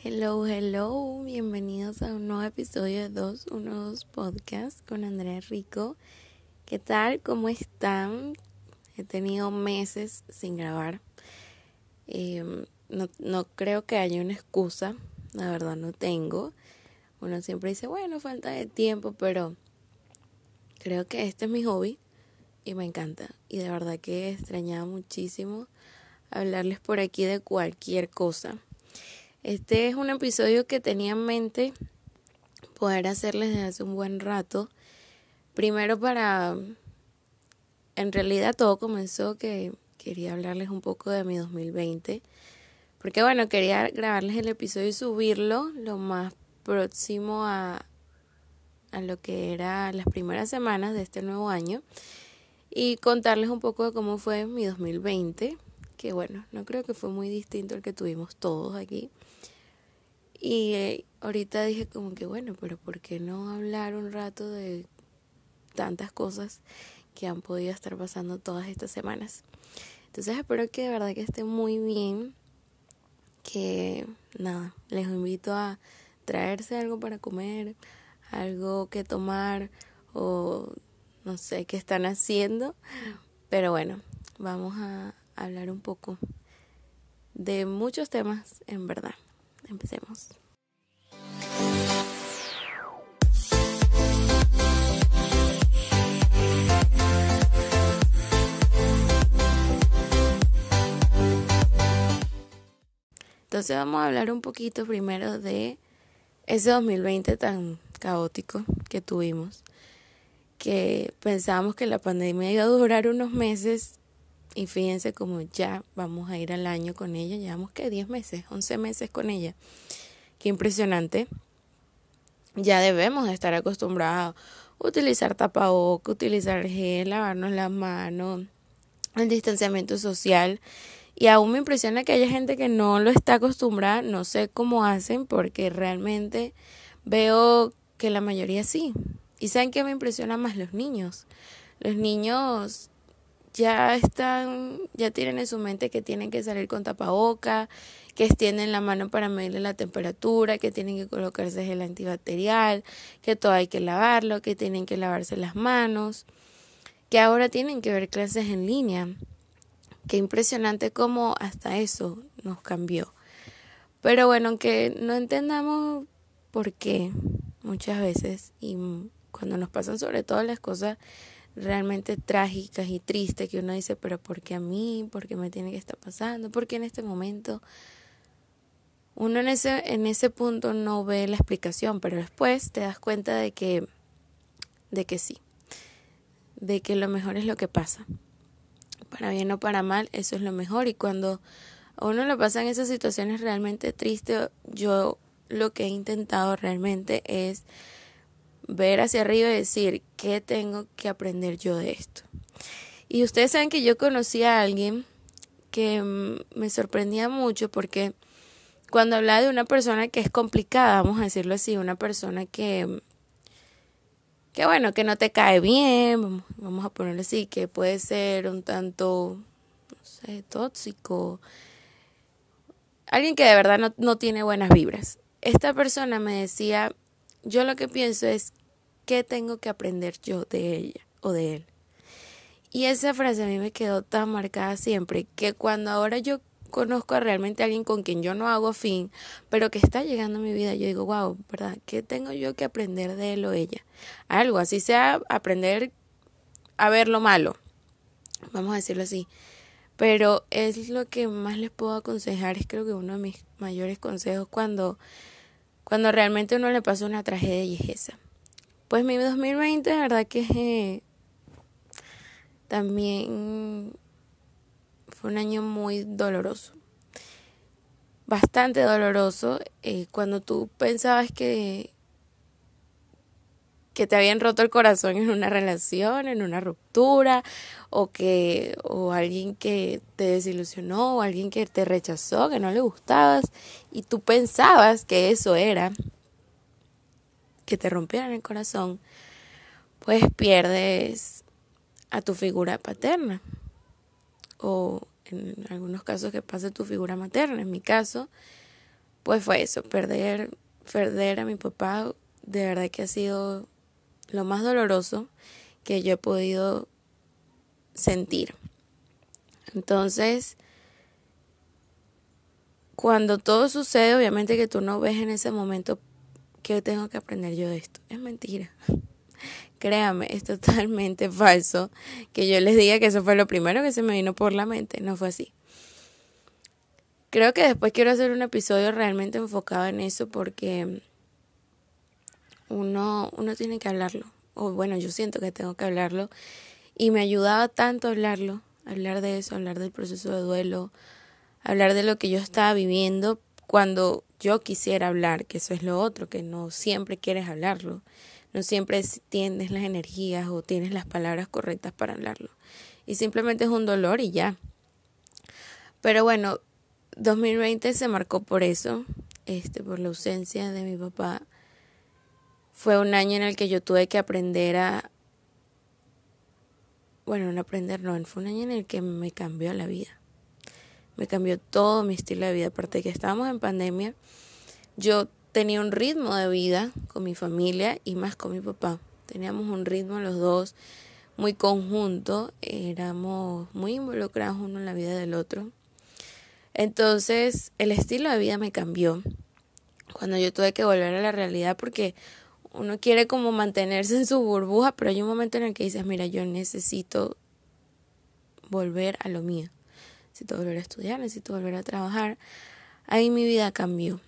Hello, hello, bienvenidos a un nuevo episodio de 212 Podcast con Andrea Rico. ¿Qué tal? ¿Cómo están? He tenido meses sin grabar. Em, no, no creo que haya una excusa, la verdad no tengo. Uno siempre dice, bueno, falta de tiempo, pero creo que este es mi hobby y me encanta. Y de verdad que he extrañado muchísimo hablarles por aquí de cualquier cosa. Este es un episodio que tenía en mente poder hacerles desde hace un buen rato. Primero para... En realidad todo comenzó que quería hablarles un poco de mi 2020. Porque bueno, quería grabarles el episodio y subirlo lo más próximo a, a lo que era las primeras semanas de este nuevo año y contarles un poco de cómo fue mi 2020, que bueno, no creo que fue muy distinto al que tuvimos todos aquí. Y eh, ahorita dije como que bueno, pero ¿por qué no hablar un rato de tantas cosas que han podido estar pasando todas estas semanas? Entonces espero que de verdad que esté muy bien, que nada, les invito a traerse algo para comer, algo que tomar o no sé qué están haciendo, pero bueno, vamos a hablar un poco de muchos temas en verdad. Empecemos. Entonces vamos a hablar un poquito primero de ese 2020 tan caótico que tuvimos, que pensábamos que la pandemia iba a durar unos meses y fíjense como ya vamos a ir al año con ella, llevamos que 10 meses, 11 meses con ella. Qué impresionante. Ya debemos estar acostumbrados a utilizar tapabocas, utilizar gel, lavarnos las manos, el distanciamiento social y aún me impresiona que haya gente que no lo está acostumbrada, no sé cómo hacen, porque realmente veo que la mayoría sí. Y saben que me impresiona más los niños. Los niños ya están, ya tienen en su mente que tienen que salir con tapaboca, que extienden la mano para medirle la temperatura, que tienen que colocarse gel antibacterial, que todo hay que lavarlo, que tienen que lavarse las manos, que ahora tienen que ver clases en línea. Qué impresionante cómo hasta eso nos cambió. Pero bueno, aunque no entendamos por qué muchas veces y cuando nos pasan sobre todo las cosas realmente trágicas y tristes que uno dice, pero ¿por qué a mí? ¿Por qué me tiene que estar pasando? ¿Por qué en este momento? Uno en ese, en ese punto no ve la explicación, pero después te das cuenta de que, de que sí, de que lo mejor es lo que pasa para bien o para mal, eso es lo mejor. Y cuando a uno le pasan esas situaciones realmente tristes, yo lo que he intentado realmente es ver hacia arriba y decir, ¿qué tengo que aprender yo de esto? Y ustedes saben que yo conocí a alguien que me sorprendía mucho porque cuando hablaba de una persona que es complicada, vamos a decirlo así, una persona que que bueno, que no te cae bien, vamos a ponerlo así, que puede ser un tanto, no sé, tóxico, alguien que de verdad no, no tiene buenas vibras. Esta persona me decía, yo lo que pienso es, ¿qué tengo que aprender yo de ella o de él? Y esa frase a mí me quedó tan marcada siempre que cuando ahora yo conozco a realmente alguien con quien yo no hago fin, pero que está llegando a mi vida, yo digo, wow, ¿verdad? ¿Qué tengo yo que aprender de él o ella? Algo, así sea aprender a ver lo malo, vamos a decirlo así. Pero es lo que más les puedo aconsejar, es creo que uno de mis mayores consejos cuando, cuando realmente uno le pasa una tragedia y es esa. Pues mi 2020, de verdad que eh, también fue un año muy doloroso. Bastante doloroso. Eh, cuando tú pensabas que, que te habían roto el corazón en una relación, en una ruptura, o que, o alguien que te desilusionó, o alguien que te rechazó, que no le gustabas, y tú pensabas que eso era que te rompieran el corazón, pues pierdes a tu figura paterna o en algunos casos que pase tu figura materna. En mi caso, pues fue eso, perder, perder a mi papá, de verdad que ha sido lo más doloroso que yo he podido sentir. Entonces, cuando todo sucede, obviamente que tú no ves en ese momento que tengo que aprender yo de esto. Es mentira. Créame, es totalmente falso que yo les diga que eso fue lo primero que se me vino por la mente. No fue así. Creo que después quiero hacer un episodio realmente enfocado en eso porque uno, uno tiene que hablarlo. O bueno, yo siento que tengo que hablarlo. Y me ayudaba tanto hablarlo, hablar de eso, hablar del proceso de duelo, hablar de lo que yo estaba viviendo cuando yo quisiera hablar, que eso es lo otro, que no siempre quieres hablarlo, no siempre tienes las energías o tienes las palabras correctas para hablarlo. Y simplemente es un dolor y ya. Pero bueno, 2020 se marcó por eso, este, por la ausencia de mi papá. Fue un año en el que yo tuve que aprender a, bueno, no aprender, no, fue un año en el que me cambió la vida me cambió todo mi estilo de vida. Aparte de que estábamos en pandemia, yo tenía un ritmo de vida con mi familia y más con mi papá. Teníamos un ritmo los dos muy conjunto, éramos muy involucrados uno en la vida del otro. Entonces el estilo de vida me cambió cuando yo tuve que volver a la realidad porque uno quiere como mantenerse en su burbuja, pero hay un momento en el que dices, mira, yo necesito volver a lo mío necesito volver a estudiar, necesito volver a trabajar. Ahí mi vida cambió.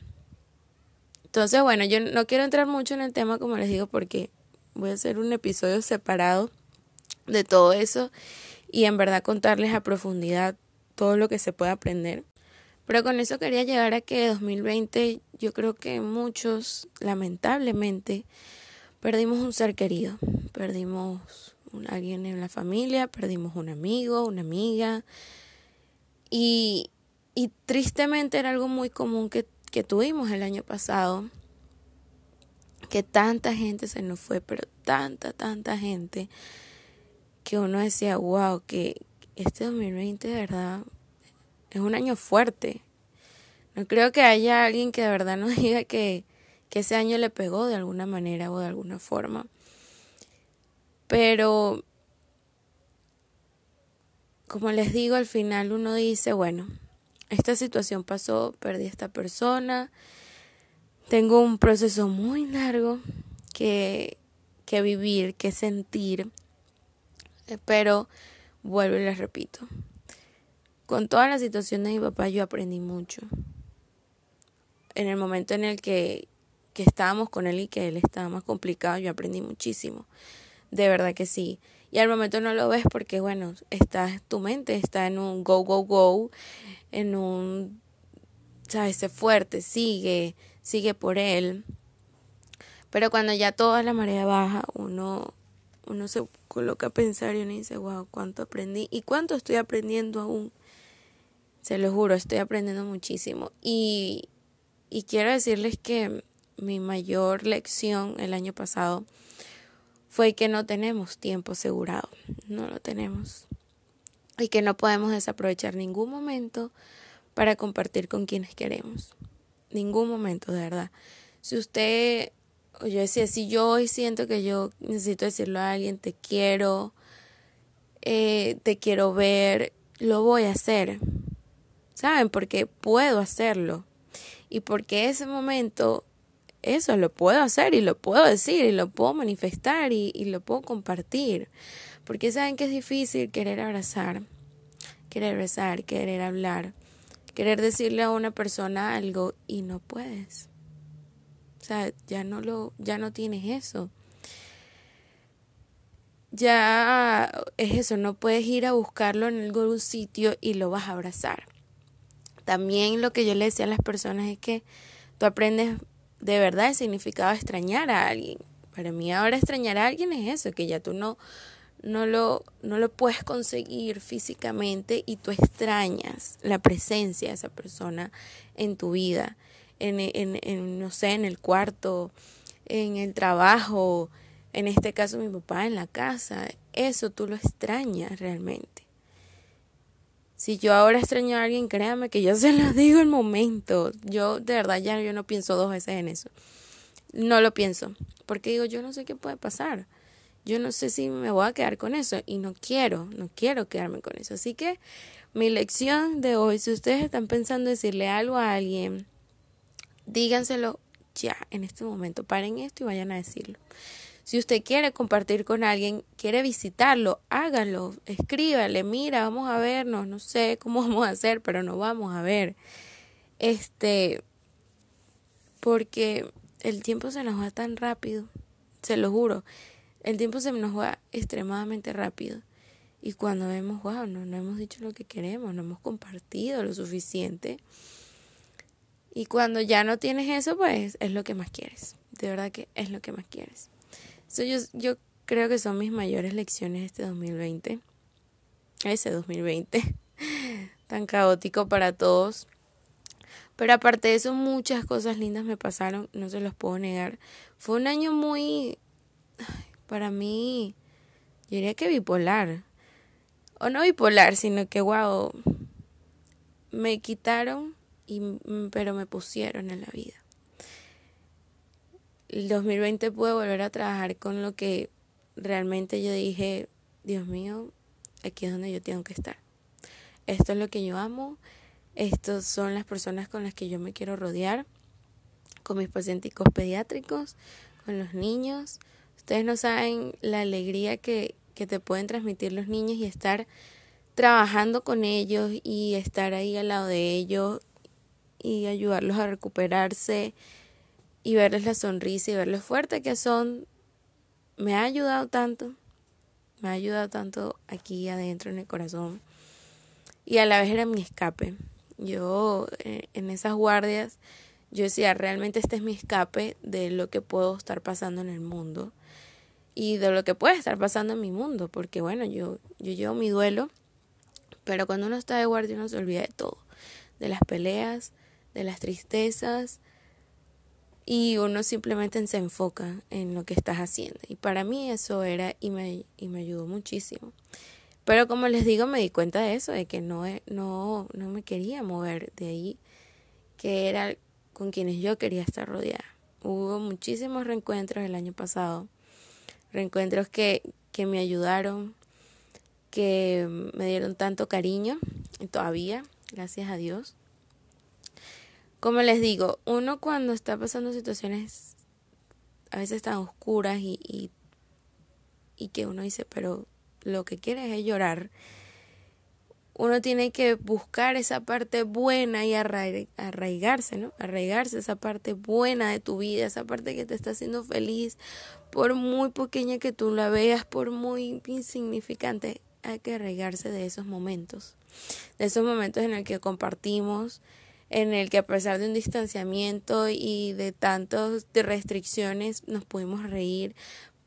Entonces, bueno, yo no quiero entrar mucho en el tema, como les digo, porque voy a hacer un episodio separado de todo eso y en verdad contarles a profundidad todo lo que se puede aprender. Pero con eso quería llegar a que 2020 yo creo que muchos, lamentablemente, perdimos un ser querido, perdimos a alguien en la familia, perdimos un amigo, una amiga, y, y tristemente era algo muy común que, que tuvimos el año pasado, que tanta gente se nos fue, pero tanta, tanta gente, que uno decía, wow, que este 2020 de verdad es un año fuerte. No creo que haya alguien que de verdad nos diga que, que ese año le pegó de alguna manera o de alguna forma. Pero como les digo, al final uno dice, bueno, esta situación pasó, perdí a esta persona, tengo un proceso muy largo que, que vivir, que sentir, eh, pero vuelvo y les repito, con toda la situación de mi papá yo aprendí mucho. En el momento en el que, que estábamos con él y que él estaba más complicado, yo aprendí muchísimo. De verdad que sí y al momento no lo ves porque, bueno, está, tu mente está en un go, go, go, en un, sabes, sé fuerte, sigue, sigue por él. Pero cuando ya toda la marea baja, uno, uno se coloca a pensar y uno dice, wow, cuánto aprendí y cuánto estoy aprendiendo aún. Se lo juro, estoy aprendiendo muchísimo. Y, y quiero decirles que mi mayor lección el año pasado fue que no tenemos tiempo asegurado, no lo tenemos. Y que no podemos desaprovechar ningún momento para compartir con quienes queremos. Ningún momento, de verdad. Si usted, o yo decía, si yo hoy siento que yo necesito decirlo a alguien, te quiero, eh, te quiero ver, lo voy a hacer. ¿Saben? Porque puedo hacerlo. Y porque ese momento eso lo puedo hacer y lo puedo decir y lo puedo manifestar y, lo puedo compartir. Porque saben que es difícil querer abrazar, querer besar, querer hablar, querer decirle a una persona algo y no puedes. O sea, ya no lo, ya no tienes eso. Ya es eso, no puedes ir a buscarlo en algún sitio y lo vas a abrazar. También lo que yo le decía a las personas es que tú aprendes de verdad el significado de extrañar a alguien. Para mí ahora extrañar a alguien es eso, que ya tú no, no, lo, no lo puedes conseguir físicamente y tú extrañas la presencia de esa persona en tu vida, en, en, en, no sé, en el cuarto, en el trabajo, en este caso mi papá en la casa. Eso tú lo extrañas realmente. Si yo ahora extraño a alguien, créame que yo se lo digo el momento. Yo de verdad ya yo no pienso dos veces en eso. No lo pienso, porque digo, yo no sé qué puede pasar. Yo no sé si me voy a quedar con eso y no quiero, no quiero quedarme con eso. Así que mi lección de hoy, si ustedes están pensando decirle algo a alguien, díganselo ya, en este momento. Paren esto y vayan a decirlo. Si usted quiere compartir con alguien, quiere visitarlo, hágalo, escríbale, mira, vamos a vernos, no sé cómo vamos a hacer, pero no vamos a ver. Este, porque el tiempo se nos va tan rápido, se lo juro, el tiempo se nos va extremadamente rápido. Y cuando vemos, wow, no, no hemos dicho lo que queremos, no hemos compartido lo suficiente. Y cuando ya no tienes eso, pues es lo que más quieres. De verdad que es lo que más quieres. Yo, creo que son mis mayores lecciones este 2020. Ese 2020. Tan caótico para todos. Pero aparte de eso, muchas cosas lindas me pasaron, no se los puedo negar. Fue un año muy, para mí, yo diría que bipolar. O no bipolar, sino que, wow, me quitaron Mm, pero me pusieron en la vida. El 2020 pude volver a trabajar con lo que realmente yo dije, Dios mío, aquí es donde yo tengo que estar. Esto es lo que yo amo, estas son las personas con las que yo me quiero rodear, con mis pacientes pediátricos, con los niños. Ustedes no saben la alegría que, que te pueden transmitir los niños y estar trabajando con ellos y estar ahí al lado de ellos y ayudarlos a recuperarse y verles la sonrisa y ver lo fuerte que son, me ha ayudado tanto, me ha ayudado tanto aquí adentro en el corazón y a la vez era mi escape. Yo eh, en esas guardias, yo decía, realmente este es mi escape de lo que puedo estar pasando en el mundo y de lo que puede estar pasando en mi mundo, porque bueno, yo, yo llevo mi duelo, pero cuando uno está de guardia uno se olvida de todo, de las peleas, de las tristezas y uno simplemente se enfoca en lo que estás haciendo. Y para mí eso era y me, y me ayudó muchísimo. Pero como les digo, me di cuenta de eso, de que no, no, no me quería mover de ahí, que era con quienes yo quería estar rodeada. Hubo muchísimos reencuentros el año pasado, reencuentros que, que me ayudaron, que me dieron tanto cariño, y todavía, gracias a Dios. Como les digo, uno cuando está pasando situaciones a veces tan oscuras y, y, que uno dice, pero lo que quiere es llorar, uno tiene que buscar esa parte buena y arraigarse, ¿no? Arraigarse esa parte buena de tu vida, esa parte que te está haciendo feliz, por muy pequeña que tú la veas, por muy insignificante, hay que arraigarse de esos momentos, de esos momentos en el que compartimos, en el que a pesar de un distanciamiento y de tantas restricciones nos pudimos reír,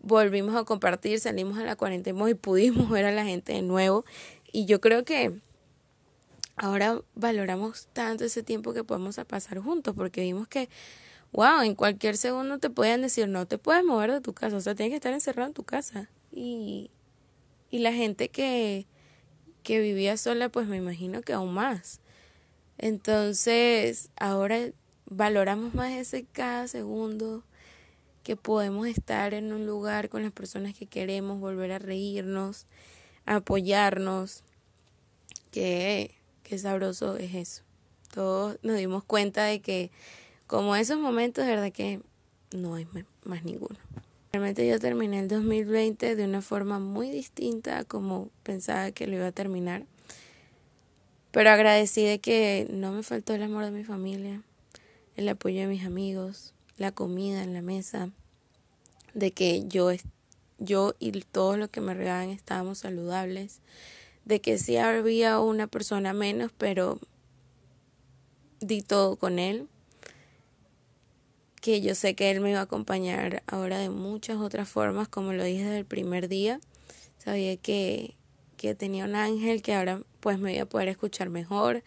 volvimos a compartir, salimos a la cuarentena y pudimos ver a la gente de nuevo. Y yo creo que ahora valoramos tanto ese tiempo que podemos pasar juntos porque vimos que, wow, en cualquier segundo te pueden decir no te puedes mover de tu casa, o sea, tienes que estar encerrado en tu casa. Y, y la gente que, que vivía sola, pues me imagino que aún más. Entonces, ahora valoramos más ese cada segundo que podemos estar en un lugar con las personas que queremos, volver a reírnos, apoyarnos. Qué, qué sabroso es eso. Todos nos dimos cuenta de que como esos momentos, de verdad que no hay más ninguno. Realmente yo terminé el 2020 de una forma muy distinta a como pensaba que lo iba a terminar. Pero agradecí de que no me faltó el amor de mi familia, el apoyo de mis amigos, la comida en la mesa, de que yo, yo y todos los que me regaban estábamos saludables, de que sí había una persona menos, pero di todo con él, que yo sé que él me iba a acompañar ahora de muchas otras formas, como lo dije desde el primer día, sabía que, que tenía un ángel que ahora pues me iba a poder escuchar mejor,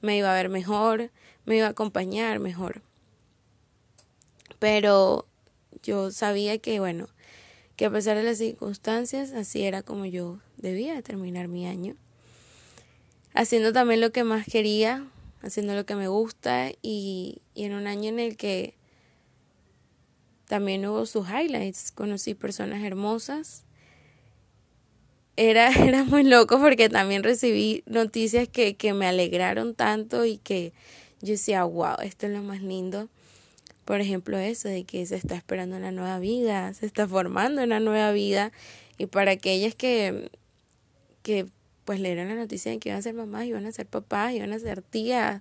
me iba a ver mejor, me iba a acompañar mejor. Pero yo sabía que, bueno, que a pesar de las circunstancias, así era como yo debía terminar mi año. haciendo también lo que más quería, haciendo lo que me gusta y, y en un año en el que también hubo sus highlights, conocí personas hermosas. Era, era muy loco porque también recibí noticias que, que me alegraron tanto y que yo decía, wow, esto es lo más lindo. Por ejemplo, eso de que se está esperando una nueva vida, se está formando una nueva vida. Y para aquellas que, que pues leyeron la noticia de que iban a ser mamás, iban a ser papás, iban a ser tías,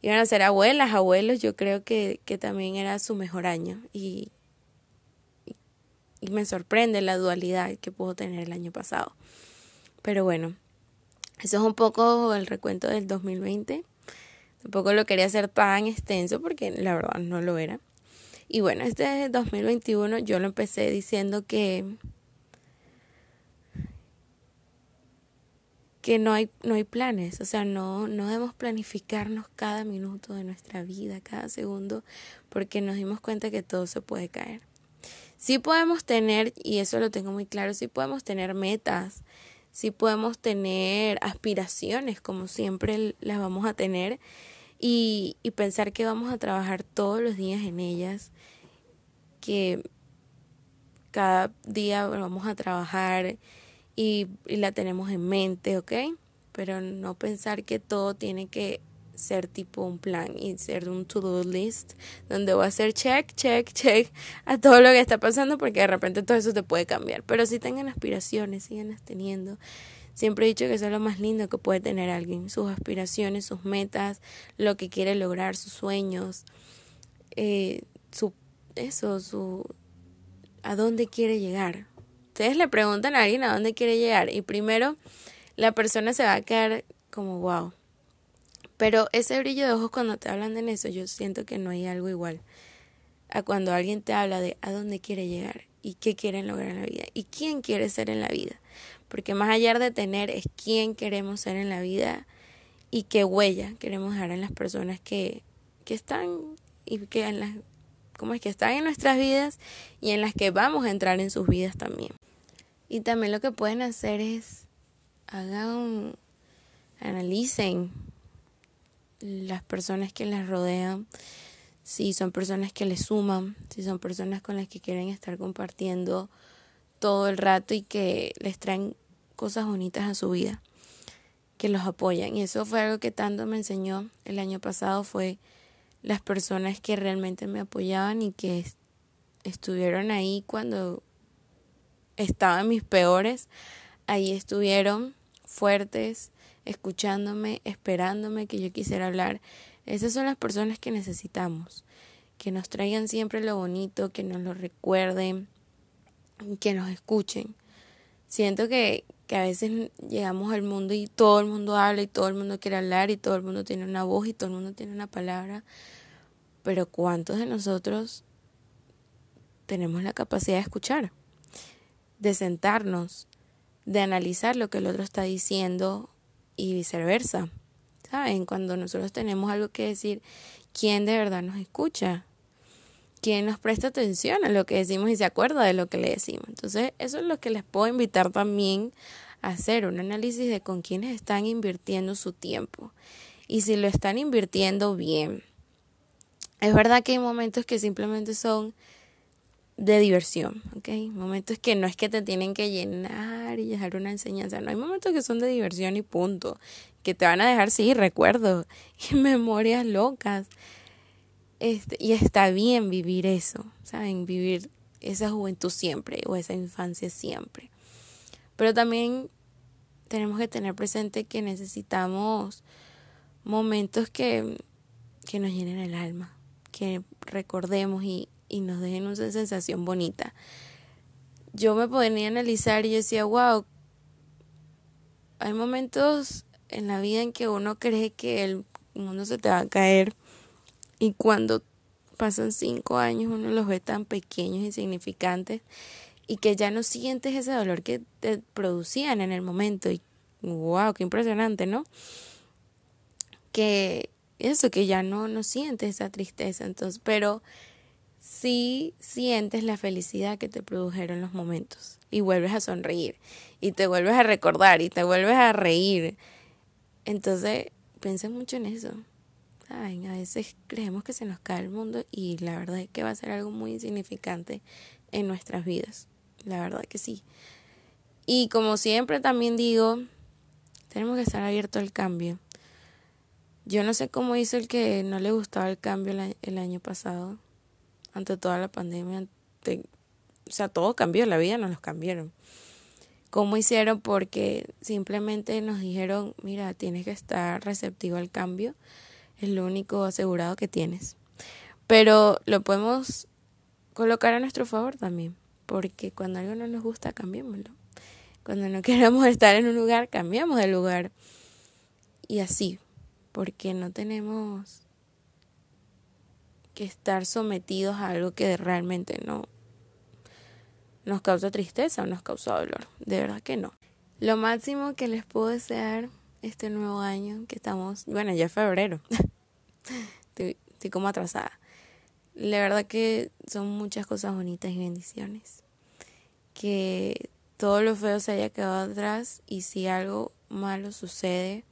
iban a ser abuelas, abuelos, yo creo que, que también era su mejor año. Y, y me sorprende la dualidad que pudo tener el año pasado. Pero bueno, eso es un poco el recuento del 2020. Tampoco lo quería hacer tan extenso porque la verdad no lo era. Y bueno, este 2021 yo lo empecé diciendo que que no hay no hay planes, o sea, no no debemos planificarnos cada minuto de nuestra vida, cada segundo, porque nos dimos cuenta que todo se puede caer. Sí podemos tener y eso lo tengo muy claro, sí podemos tener metas, sí podemos tener aspiraciones como siempre las vamos a tener y, y pensar que vamos a trabajar todos los días en ellas, que cada día vamos a trabajar y, y la tenemos en mente, ¿ok? Pero no pensar que todo tiene que ser tipo un plan y ser un to-do list donde voy a hacer check, check, check a todo lo que está pasando porque de repente todo eso te puede cambiar. Pero si tengan aspiraciones, sigan teniendo Siempre he dicho que eso es lo más lindo que puede tener alguien, sus aspiraciones, sus metas, lo que quiere lograr, sus sueños, eh, su, eso, su, a dónde quiere llegar. Ustedes le preguntan a alguien a dónde quiere llegar y primero la persona se va a quedar como wow. Pero ese brillo de ojos cuando te hablan de eso, yo siento que no hay algo igual a cuando alguien te habla de a dónde quiere llegar y qué quieren lograr en la vida y quién quiere ser en la vida porque más allá de tener es quién queremos ser en la vida y qué huella queremos dejar en las personas que, que están y que en las como es que están en nuestras vidas y en las que vamos a entrar en sus vidas también. Y también lo que pueden hacer es hagan analicen las personas que les rodean, si son personas que les suman, si son personas con las que quieren estar compartiendo todo el rato y que les traen cosas bonitas a su vida, que los apoyan. Y eso fue algo que tanto me enseñó el año pasado, fue las personas que realmente me apoyaban y que estuvieron ahí cuando estaban mis peores, ahí estuvieron fuertes, escuchándome, esperándome que yo quisiera hablar. Esas son las personas que necesitamos, que nos traigan siempre lo bonito, que nos lo recuerden, que nos escuchen. Siento que, que a veces llegamos al mundo y todo el mundo habla y todo el mundo quiere hablar y todo el mundo tiene una voz y todo el mundo tiene una palabra, pero ¿cuántos de nosotros tenemos la capacidad de escuchar? De sentarnos, de analizar lo que el otro está diciendo y viceversa. ¿Saben? Cuando nosotros tenemos algo que decir, ¿quién de verdad nos escucha? ¿Quién nos presta atención a lo que decimos y se acuerda de lo que le decimos? Entonces, eso es lo que les puedo invitar también hacer un análisis de con quiénes están invirtiendo su tiempo y si lo están invirtiendo bien. Es verdad que hay momentos que simplemente son de diversión, ¿ok? Momentos que no es que te tienen que llenar y dejar una enseñanza, no, hay momentos que son de diversión y punto, que te van a dejar, sí, recuerdos y memorias locas. Este, y está bien vivir eso, ¿saben? Vivir esa juventud siempre o esa infancia siempre. Pero también tenemos que tener presente que necesitamos momentos que, que nos llenen el alma, que recordemos y, y nos dejen una sensación bonita. Yo me ponía a analizar y yo decía, wow, hay momentos en la vida en que uno cree que el mundo se te va a caer y cuando pasan cinco años uno los ve tan pequeños, insignificantes y que ya no sientes ese dolor que te producían en el momento y wow, qué impresionante, ¿no? Que eso, que ya no, no sientes esa tristeza, entonces, pero sí sientes la felicidad que te produjeron los momentos y vuelves a sonreír y te vuelves a recordar y te vuelves a reír Entonces, piensen mucho en eso. ¿Saben? A veces creemos que se nos cae el mundo y la verdad es que va a ser algo muy insignificante en nuestras vidas. La verdad que sí. Y como siempre también digo, tenemos que estar abiertos al cambio. Yo no sé cómo hizo el que no le gustaba el cambio el año pasado, ante toda la pandemia. o sea, todo cambió, la vida nos los cambiaron. ¿Cómo hicieron? Porque simplemente nos dijeron, mira, tienes que estar receptivo al cambio, es lo único asegurado que tienes. Pero lo podemos colocar a nuestro favor también, porque cuando algo no nos gusta, cambiémoslo. Cuando no queremos estar en un lugar, cambiamos de lugar. Y así, porque no tenemos estar sometidos a algo que realmente no nos causa tristeza o nos causa dolor. De verdad que no. Lo máximo que les puedo desear este nuevo año, que estamos, bueno, ya es febrero, estoy, estoy como atrasada. La verdad que son muchas cosas bonitas y bendiciones. Que todo lo feo se haya quedado atrás y si algo malo sucede,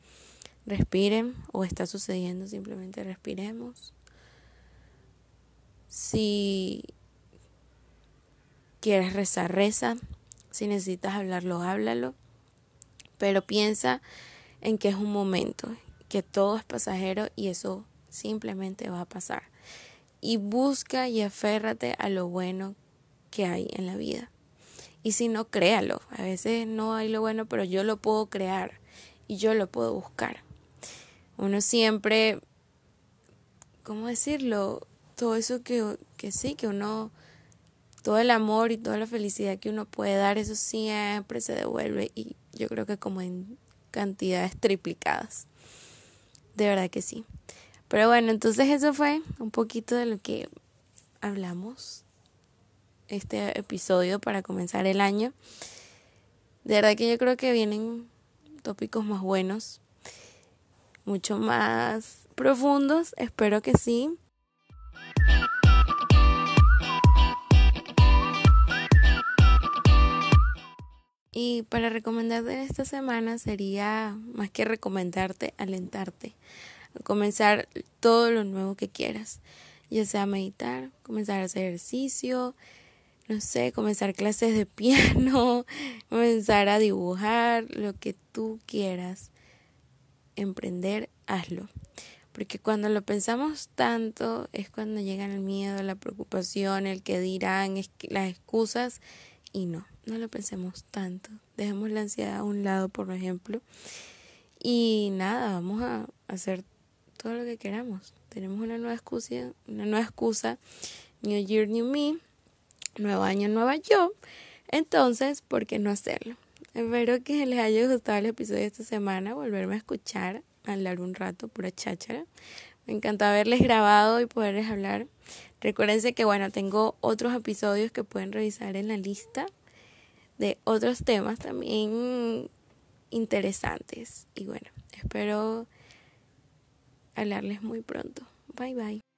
respiren o está sucediendo, simplemente respiremos. Si quieres rezar, reza. Si necesitas hablarlo, háblalo. Pero piensa en que es un momento, que todo es pasajero y eso simplemente va a pasar. Y busca y aférrate a lo bueno que hay en la vida. Y si no, créalo. A veces no hay lo bueno, pero yo lo puedo crear y yo lo puedo buscar uno siempre, ¿cómo decirlo? Todo eso que, que sí, que uno, todo el amor y toda la felicidad que uno puede dar, eso siempre se devuelve y yo creo que como en cantidades triplicadas. De verdad que sí. Pero bueno, entonces eso fue un poquito de lo que hablamos este episodio para comenzar el año. De verdad que yo creo que vienen tópicos más buenos mucho más profundos, espero que sí. Y para recomendarte esta semana sería más que recomendarte, alentarte a comenzar todo lo nuevo que quieras, ya sea meditar, comenzar a hacer ejercicio, no sé, comenzar clases de piano, comenzar a dibujar, lo que tú quieras emprender, hazlo. Porque cuando lo pensamos tanto es cuando llegan el miedo, la preocupación, el que dirán, las excusas. Y no, no lo pensemos tanto. Dejemos la ansiedad a un lado, por ejemplo. Y nada, vamos a hacer todo lo que queramos. Tenemos una nueva excusa, una nueva excusa. New Year, New Me. Nuevo año, nueva yo. Entonces, ¿por qué no hacerlo? Espero que les haya gustado el episodio de esta semana, volverme a escuchar, hablar un rato, pura cháchara. Me encanta haberles grabado y poderles hablar. Recuérdense que, bueno, tengo otros episodios que pueden revisar en la lista de otros temas también interesantes. Y bueno, espero hablarles muy pronto. Bye bye.